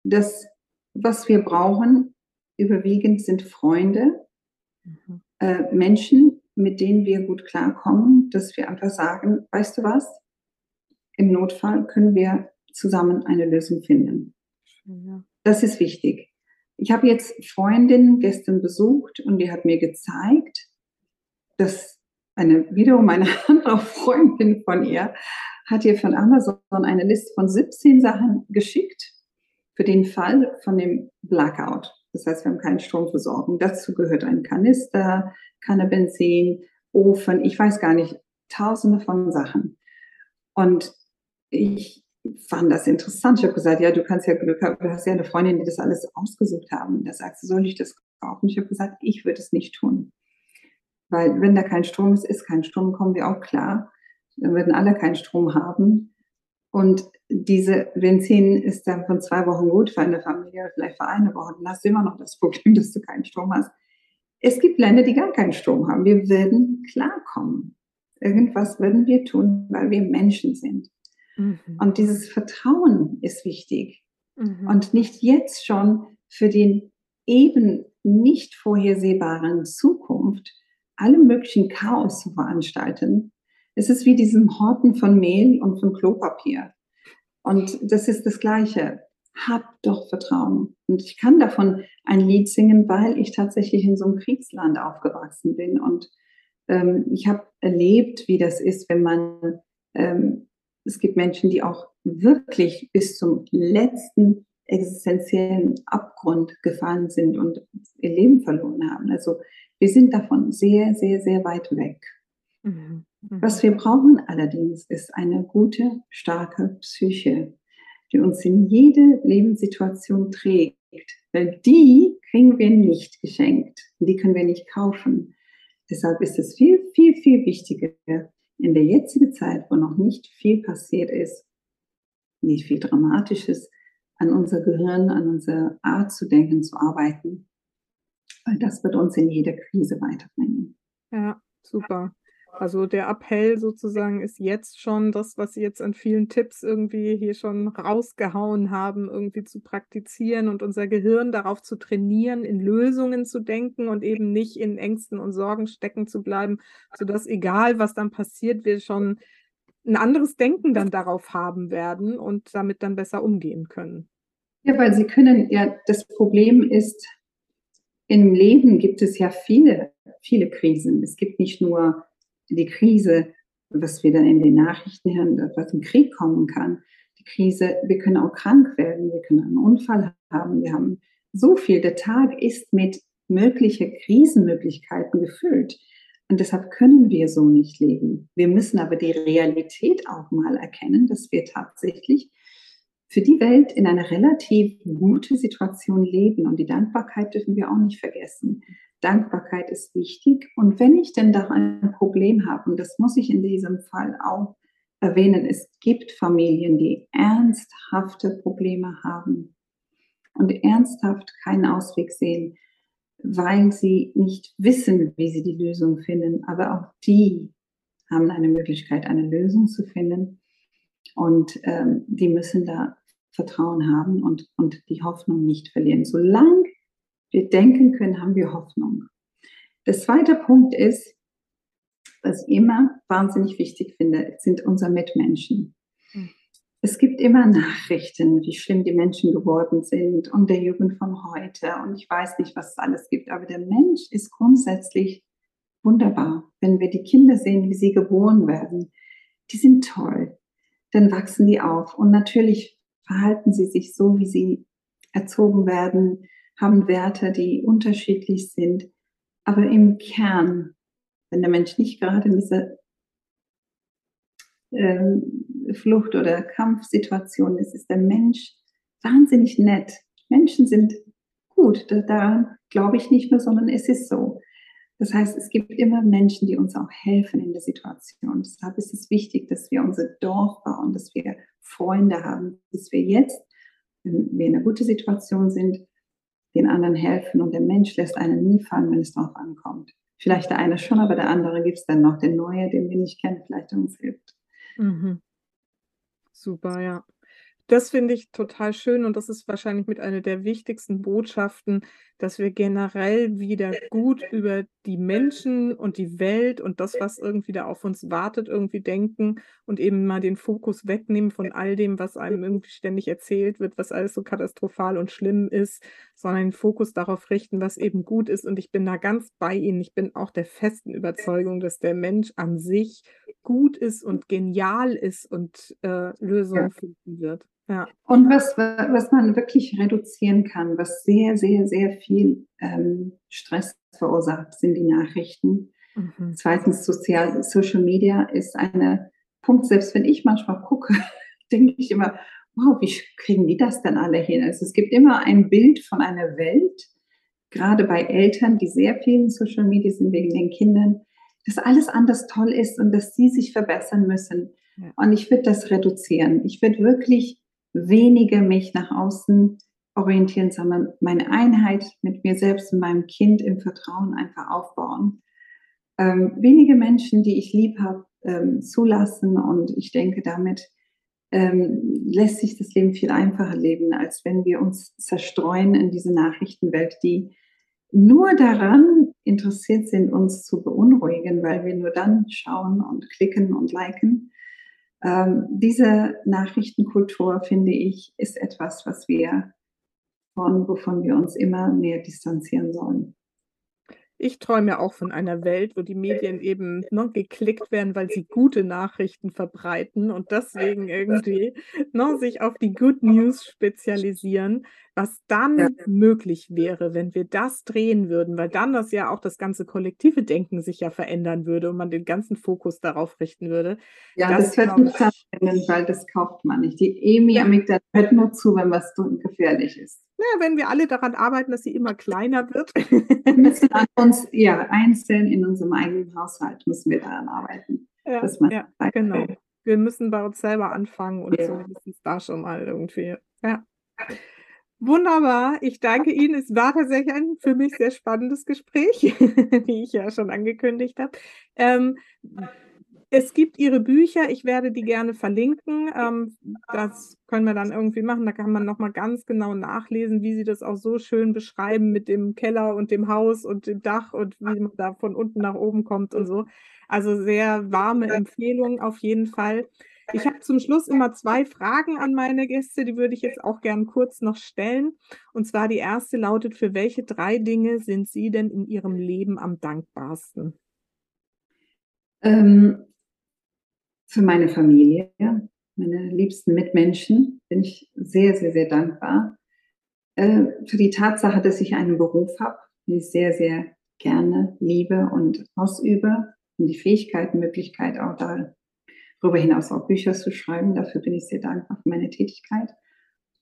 dass was wir brauchen, überwiegend sind Freunde, mhm. äh, Menschen, mit denen wir gut klarkommen, dass wir einfach sagen, weißt du was, im Notfall können wir zusammen eine Lösung finden. Ja. Das ist wichtig. Ich habe jetzt Freundin gestern besucht und die hat mir gezeigt, dass eine wiederum eine andere Freundin von ihr hat ihr von Amazon eine Liste von 17 Sachen geschickt für den Fall von dem Blackout. Das heißt, wir haben keine Stromversorgung. Dazu gehört ein Kanister, Kanne Benzin, Ofen, ich weiß gar nicht, tausende von Sachen. Und ich fand das interessant. Ich habe gesagt, ja, du kannst ja Glück haben, du hast ja eine Freundin, die das alles ausgesucht haben. Da sagst du, soll ich das kaufen? Ich habe gesagt, ich würde es nicht tun. Weil wenn da kein Strom ist, ist kein Strom, kommen wir auch klar. Dann würden alle keinen Strom haben. Und diese Benzin ist dann von zwei Wochen gut für eine Familie, vielleicht für eine Woche. Dann hast du immer noch das Problem, dass du keinen Strom hast. Es gibt Länder, die gar keinen Strom haben. Wir werden klarkommen. Irgendwas würden wir tun, weil wir Menschen sind. Mhm. Und dieses Vertrauen ist wichtig. Mhm. Und nicht jetzt schon für den eben nicht vorhersehbaren Zukunft alle möglichen Chaos zu veranstalten. Es ist wie diesem Horten von Mehl und von Klopapier. Und das ist das Gleiche. Hab doch Vertrauen. Und ich kann davon ein Lied singen, weil ich tatsächlich in so einem Kriegsland aufgewachsen bin. Und ähm, ich habe erlebt, wie das ist, wenn man ähm, es gibt Menschen, die auch wirklich bis zum letzten existenziellen Abgrund gefallen sind und ihr Leben verloren haben. Also wir sind davon sehr, sehr, sehr weit weg. Mhm. Mhm. Was wir brauchen allerdings ist eine gute, starke Psyche, die uns in jede Lebenssituation trägt. Weil die kriegen wir nicht geschenkt. Die können wir nicht kaufen. Deshalb ist es viel, viel, viel wichtiger, in der jetzigen Zeit, wo noch nicht viel passiert ist, nicht viel Dramatisches, an unser Gehirn, an unsere Art zu denken, zu arbeiten. Weil das wird uns in jeder Krise weiterbringen. Ja, super. Also der Appell sozusagen ist jetzt schon das, was Sie jetzt an vielen Tipps irgendwie hier schon rausgehauen haben, irgendwie zu praktizieren und unser Gehirn darauf zu trainieren, in Lösungen zu denken und eben nicht in Ängsten und Sorgen stecken zu bleiben, sodass egal, was dann passiert, wir schon ein anderes Denken dann darauf haben werden und damit dann besser umgehen können. Ja, weil Sie können ja, das Problem ist, im Leben gibt es ja viele, viele Krisen. Es gibt nicht nur die Krise, was wir dann in den Nachrichten hören, was im Krieg kommen kann. Die Krise, wir können auch krank werden, wir können einen Unfall haben, wir haben so viel. Der Tag ist mit möglichen Krisenmöglichkeiten gefüllt. Und deshalb können wir so nicht leben. Wir müssen aber die Realität auch mal erkennen, dass wir tatsächlich für die Welt in einer relativ gute Situation leben. Und die Dankbarkeit dürfen wir auch nicht vergessen. Dankbarkeit ist wichtig. Und wenn ich denn da ein Problem habe, und das muss ich in diesem Fall auch erwähnen, es gibt Familien, die ernsthafte Probleme haben und ernsthaft keinen Ausweg sehen, weil sie nicht wissen, wie sie die Lösung finden. Aber auch die haben eine Möglichkeit, eine Lösung zu finden. Und ähm, die müssen da Vertrauen haben und, und die Hoffnung nicht verlieren. Solange wir denken können, haben wir Hoffnung. Der zweite Punkt ist, was ich immer wahnsinnig wichtig finde, sind unsere Mitmenschen. Hm. Es gibt immer Nachrichten, wie schlimm die Menschen geworden sind und der Jugend von heute und ich weiß nicht, was es alles gibt, aber der Mensch ist grundsätzlich wunderbar. Wenn wir die Kinder sehen, wie sie geboren werden, die sind toll. Dann wachsen die auf und natürlich verhalten sie sich so, wie sie erzogen werden, haben Werte, die unterschiedlich sind. Aber im Kern, wenn der Mensch nicht gerade in dieser ähm, Flucht- oder Kampfsituation ist, ist der Mensch wahnsinnig nett. Menschen sind gut. Daran glaube ich nicht mehr, sondern es ist so. Das heißt, es gibt immer Menschen, die uns auch helfen in der Situation. Deshalb ist es wichtig, dass wir unser Dorf bauen, dass wir Freunde haben, dass wir jetzt, wenn wir in einer guten Situation sind, den anderen helfen und der Mensch lässt einen nie fallen, wenn es darauf ankommt. Vielleicht der eine schon, aber der andere gibt es dann noch, den Neue, den wir nicht kennen, vielleicht der uns hilft. Mhm. Super, ja. Das finde ich total schön und das ist wahrscheinlich mit einer der wichtigsten Botschaften, dass wir generell wieder gut über die Menschen und die Welt und das, was irgendwie da auf uns wartet, irgendwie denken und eben mal den Fokus wegnehmen von all dem, was einem irgendwie ständig erzählt wird, was alles so katastrophal und schlimm ist, sondern den Fokus darauf richten, was eben gut ist. Und ich bin da ganz bei Ihnen. Ich bin auch der festen Überzeugung, dass der Mensch an sich gut ist und genial ist und äh, Lösungen finden wird. Ja. Und was, was man wirklich reduzieren kann, was sehr, sehr, sehr viel ähm, Stress verursacht, sind die Nachrichten. Mhm. Zweitens, Sozial, Social Media ist eine Punkt, selbst wenn ich manchmal gucke, denke ich immer, wow, wie kriegen die das denn alle hin? Also es gibt immer ein Bild von einer Welt, gerade bei Eltern, die sehr viel in Social Media sind wegen den Kindern, dass alles anders toll ist und dass sie sich verbessern müssen. Ja. Und ich würde das reduzieren. Ich würde wirklich weniger mich nach außen orientieren, sondern meine Einheit mit mir selbst und meinem Kind im Vertrauen einfach aufbauen. Ähm, wenige Menschen, die ich lieb habe, ähm, zulassen und ich denke, damit ähm, lässt sich das Leben viel einfacher leben, als wenn wir uns zerstreuen in diese Nachrichtenwelt, die nur daran interessiert sind, uns zu beunruhigen, weil wir nur dann schauen und klicken und liken ähm, diese Nachrichtenkultur, finde ich, ist etwas, was wir von, wovon wir uns immer mehr distanzieren sollen. Ich träume auch von einer Welt, wo die Medien eben ne, geklickt werden, weil sie gute Nachrichten verbreiten und deswegen irgendwie ne, sich auf die Good News spezialisieren, was dann ja. möglich wäre, wenn wir das drehen würden, weil dann das ja auch das ganze kollektive Denken sich ja verändern würde und man den ganzen Fokus darauf richten würde. Ja, das, das wird nicht stattfinden, weil das kauft man nicht. Die Emi-Amygdala hört nur zu, wenn was gefährlich ist. Ja, wenn wir alle daran arbeiten, dass sie immer kleiner wird. wir müssen an uns, ja, einzeln in unserem eigenen Haushalt müssen wir daran arbeiten. Ja, ja genau. Wir müssen bei uns selber anfangen und ja. zumindest da schon mal irgendwie. Ja. Wunderbar. Ich danke Ihnen. Es war tatsächlich ein für mich sehr spannendes Gespräch, wie ich ja schon angekündigt habe. Ähm, es gibt Ihre Bücher, ich werde die gerne verlinken. Ähm, das können wir dann irgendwie machen. Da kann man nochmal ganz genau nachlesen, wie Sie das auch so schön beschreiben mit dem Keller und dem Haus und dem Dach und wie man da von unten nach oben kommt und so. Also sehr warme Empfehlung auf jeden Fall. Ich habe zum Schluss immer zwei Fragen an meine Gäste, die würde ich jetzt auch gern kurz noch stellen. Und zwar die erste lautet, für welche drei Dinge sind Sie denn in Ihrem Leben am dankbarsten? Ähm, für meine Familie, meine liebsten Mitmenschen bin ich sehr, sehr, sehr dankbar. Äh, für die Tatsache, dass ich einen Beruf habe, den ich sehr, sehr gerne liebe und ausübe und die Fähigkeit, Möglichkeit auch darüber hinaus auch Bücher zu schreiben. Dafür bin ich sehr dankbar für meine Tätigkeit.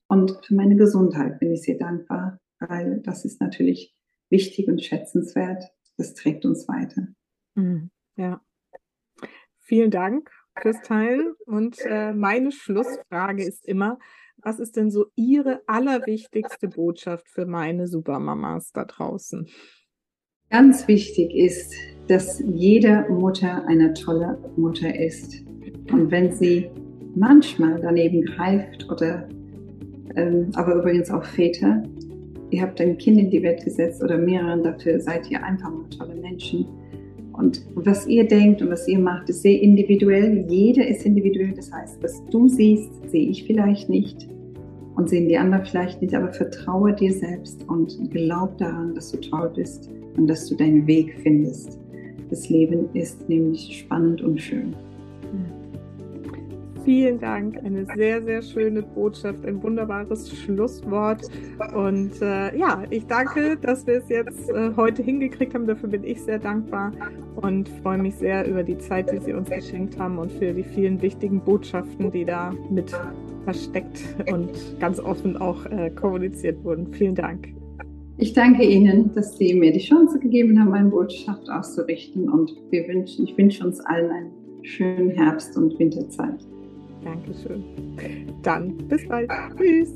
Und für meine Gesundheit bin ich sehr dankbar, weil das ist natürlich wichtig und schätzenswert. Das trägt uns weiter. Mhm. Ja. Vielen Dank fürs Teilen. Und äh, meine Schlussfrage ist immer, was ist denn so Ihre allerwichtigste Botschaft für meine Supermamas da draußen? Ganz wichtig ist, dass jede Mutter eine tolle Mutter ist. Und wenn sie manchmal daneben greift oder, ähm, aber übrigens auch Väter, ihr habt ein Kind in die Welt gesetzt oder mehreren, dafür seid ihr einfach mal tolle Menschen und was ihr denkt und was ihr macht, ist sehr individuell. Jeder ist individuell. Das heißt, was du siehst, sehe ich vielleicht nicht und sehen die anderen vielleicht nicht. Aber vertraue dir selbst und glaub daran, dass du toll bist und dass du deinen Weg findest. Das Leben ist nämlich spannend und schön. Vielen Dank. Eine sehr, sehr schöne Botschaft, ein wunderbares Schlusswort. Und äh, ja, ich danke, dass wir es jetzt äh, heute hingekriegt haben. Dafür bin ich sehr dankbar und freue mich sehr über die Zeit, die Sie uns geschenkt haben und für die vielen wichtigen Botschaften, die da mit versteckt und ganz offen auch äh, kommuniziert wurden. Vielen Dank. Ich danke Ihnen, dass Sie mir die Chance gegeben haben, meine Botschaft auszurichten. Und wir wünschen, ich wünsche uns allen einen schönen Herbst- und Winterzeit. Dankeschön. Dann bis bald. Tschüss.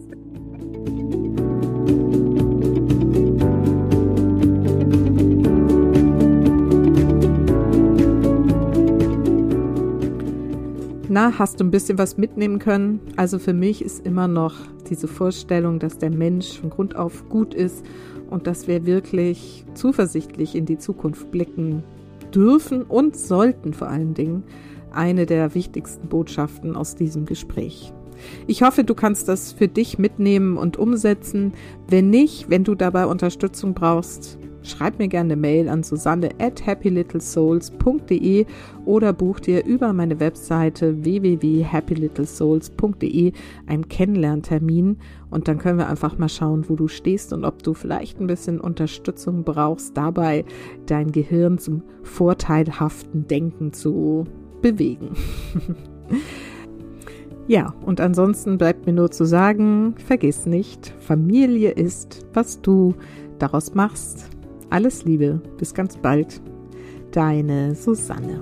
Na, hast du ein bisschen was mitnehmen können? Also für mich ist immer noch diese Vorstellung, dass der Mensch von Grund auf gut ist und dass wir wirklich zuversichtlich in die Zukunft blicken dürfen und sollten vor allen Dingen eine der wichtigsten Botschaften aus diesem Gespräch. Ich hoffe, du kannst das für dich mitnehmen und umsetzen. Wenn nicht, wenn du dabei Unterstützung brauchst, schreib mir gerne eine Mail an susanne at happylittlesouls.de oder buch dir über meine Webseite www.happylittlesouls.de einen Kennenlerntermin und dann können wir einfach mal schauen, wo du stehst und ob du vielleicht ein bisschen Unterstützung brauchst, dabei dein Gehirn zum vorteilhaften Denken zu bewegen. ja, und ansonsten bleibt mir nur zu sagen, vergiss nicht, Familie ist, was du daraus machst. Alles Liebe, bis ganz bald. Deine Susanne.